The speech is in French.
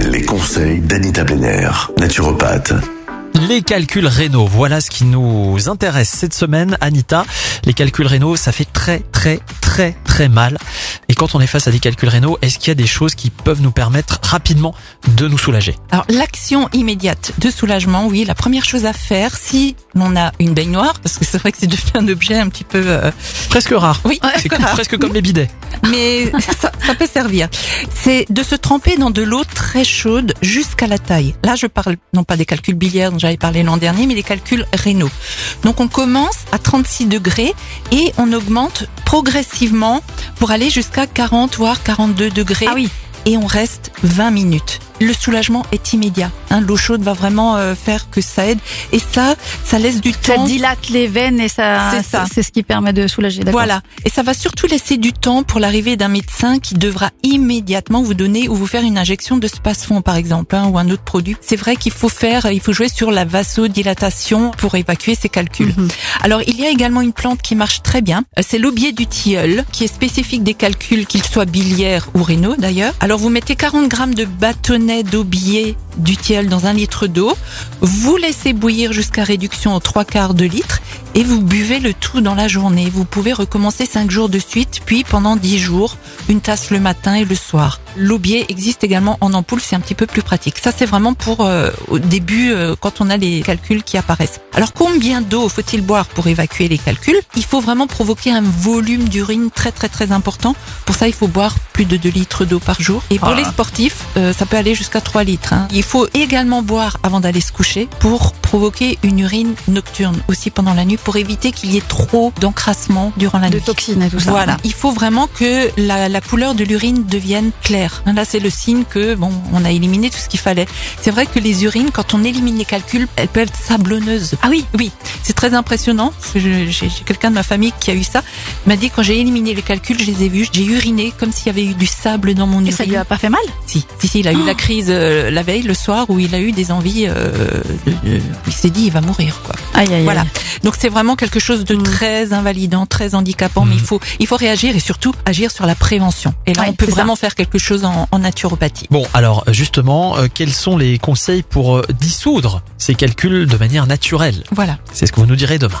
Les conseils d'Anita naturopathe. Les calculs rénaux, voilà ce qui nous intéresse cette semaine, Anita. Les calculs rénaux, ça fait très très très très mal. Et quand on est face à des calculs rénaux, est-ce qu'il y a des choses qui peuvent nous permettre rapidement de nous soulager? Alors l'action immédiate de soulagement, oui, la première chose à faire si on a une baignoire, parce que c'est vrai que c'est devenu un objet un petit peu, euh, Presque rare. oui, C'est rare. presque comme les bidets. mais ça, ça peut servir. C'est de se tremper dans de l'eau très chaude jusqu'à la taille. Là, je parle non pas des calculs biliaires dont j'avais parlé l'an dernier, mais des calculs rénaux. Donc on commence à 36 degrés et on augmente progressivement pour aller jusqu'à 40 voire 42 degrés. Ah oui. Et on reste 20 minutes. Le soulagement est immédiat. Hein, L'eau chaude va vraiment euh, faire que ça aide. Et ça, ça laisse du Ça temps. dilate les veines et ça, C'est ça. c'est ce qui permet de soulager. Voilà. Et ça va surtout laisser du temps pour l'arrivée d'un médecin qui devra immédiatement vous donner ou vous faire une injection de spasfon, par exemple, hein, ou un autre produit. C'est vrai qu'il faut faire, il faut jouer sur la vasodilatation pour évacuer ces calculs. Mhm. Alors, il y a également une plante qui marche très bien. Euh, C'est l'aubier du tilleul, qui est spécifique des calculs, qu'ils soient biliaires ou rénaux d'ailleurs. Alors, vous mettez 40 grammes de bâtonnet d'aubier du tilleul dans un litre d'eau. Vous laissez bouillir jusqu'à réduction aux trois quarts de litre et vous buvez le tout dans la journée. Vous pouvez recommencer 5 jours de suite, puis pendant 10 jours, une tasse le matin et le soir. L'aubier existe également en ampoule, c'est un petit peu plus pratique. Ça, c'est vraiment pour euh, au début, euh, quand on a les calculs qui apparaissent. Alors, combien d'eau faut-il boire pour évacuer les calculs? Il faut vraiment provoquer un volume d'urine très très très important. Pour ça, il faut boire plus de 2 litres d'eau par jour. Et pour Ah. les sportifs, euh, ça peut aller jusqu'à 3 litres. hein. Il faut également boire avant d'aller se coucher pour provoquer une urine nocturne aussi pendant la nuit pour éviter qu'il y ait trop d'encrassement durant la De nuit. toxines et tout ça. Voilà, il faut vraiment que la, la couleur de l'urine devienne claire. Là, c'est le signe que bon, on a éliminé tout ce qu'il fallait. C'est vrai que les urines, quand on élimine les calculs, elles peuvent être sablonneuses. Ah oui. Oui, c'est très impressionnant. J'ai j'ai quelqu'un de ma famille qui a eu ça. Il m'a dit quand j'ai éliminé les calculs, je les ai vus, j'ai uriné comme s'il y avait eu du sable dans mon Et urine. ça lui a pas fait mal? Si, si, si, il a eu Oh. la crise euh, la veille, le soir, où il a eu des envies. euh, de- de- il s'est dit, il va mourir, quoi. Aïe aïe. Voilà. aïe. Donc c'est vraiment quelque chose de Mm. très invalidant, très handicapant, mais Mm. il faut il faut réagir et surtout agir sur la prévention. Et là, Ouais, on peut ça. vraiment faire quelque chose en, en naturopathie. Bon, alors justement, euh, quels sont les conseils pour euh, dissoudre ces calculs de manière naturelle? Voilà. C'est ce que vous nous direz demain.